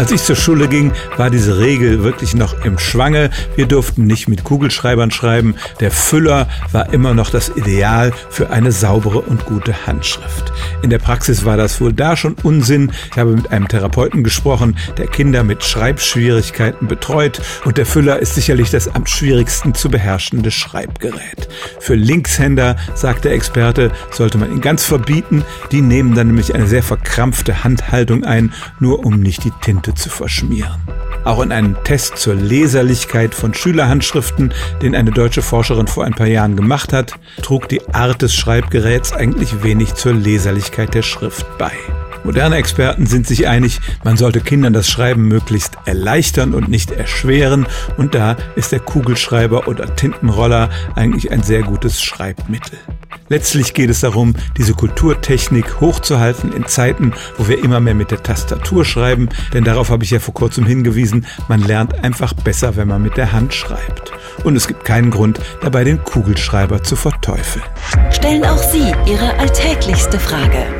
Als ich zur Schule ging, war diese Regel wirklich noch im Schwange. Wir durften nicht mit Kugelschreibern schreiben. Der Füller war immer noch das Ideal für eine saubere und gute Handschrift. In der Praxis war das wohl da schon Unsinn. Ich habe mit einem Therapeuten gesprochen, der Kinder mit Schreibschwierigkeiten betreut und der Füller ist sicherlich das am schwierigsten zu beherrschende Schreibgerät. Für Linkshänder, sagt der Experte, sollte man ihn ganz verbieten. Die nehmen dann nämlich eine sehr verkrampfte Handhaltung ein, nur um nicht die Tinte zu verschmieren. Auch in einem Test zur Leserlichkeit von Schülerhandschriften, den eine deutsche Forscherin vor ein paar Jahren gemacht hat, trug die Art des Schreibgeräts eigentlich wenig zur Leserlichkeit der Schrift bei. Moderne Experten sind sich einig, man sollte Kindern das Schreiben möglichst erleichtern und nicht erschweren und da ist der Kugelschreiber oder Tintenroller eigentlich ein sehr gutes Schreibmittel. Letztlich geht es darum, diese Kulturtechnik hochzuhalten in Zeiten, wo wir immer mehr mit der Tastatur schreiben, denn darauf habe ich ja vor kurzem hingewiesen, man lernt einfach besser, wenn man mit der Hand schreibt. Und es gibt keinen Grund, dabei den Kugelschreiber zu verteufeln. Stellen auch Sie Ihre alltäglichste Frage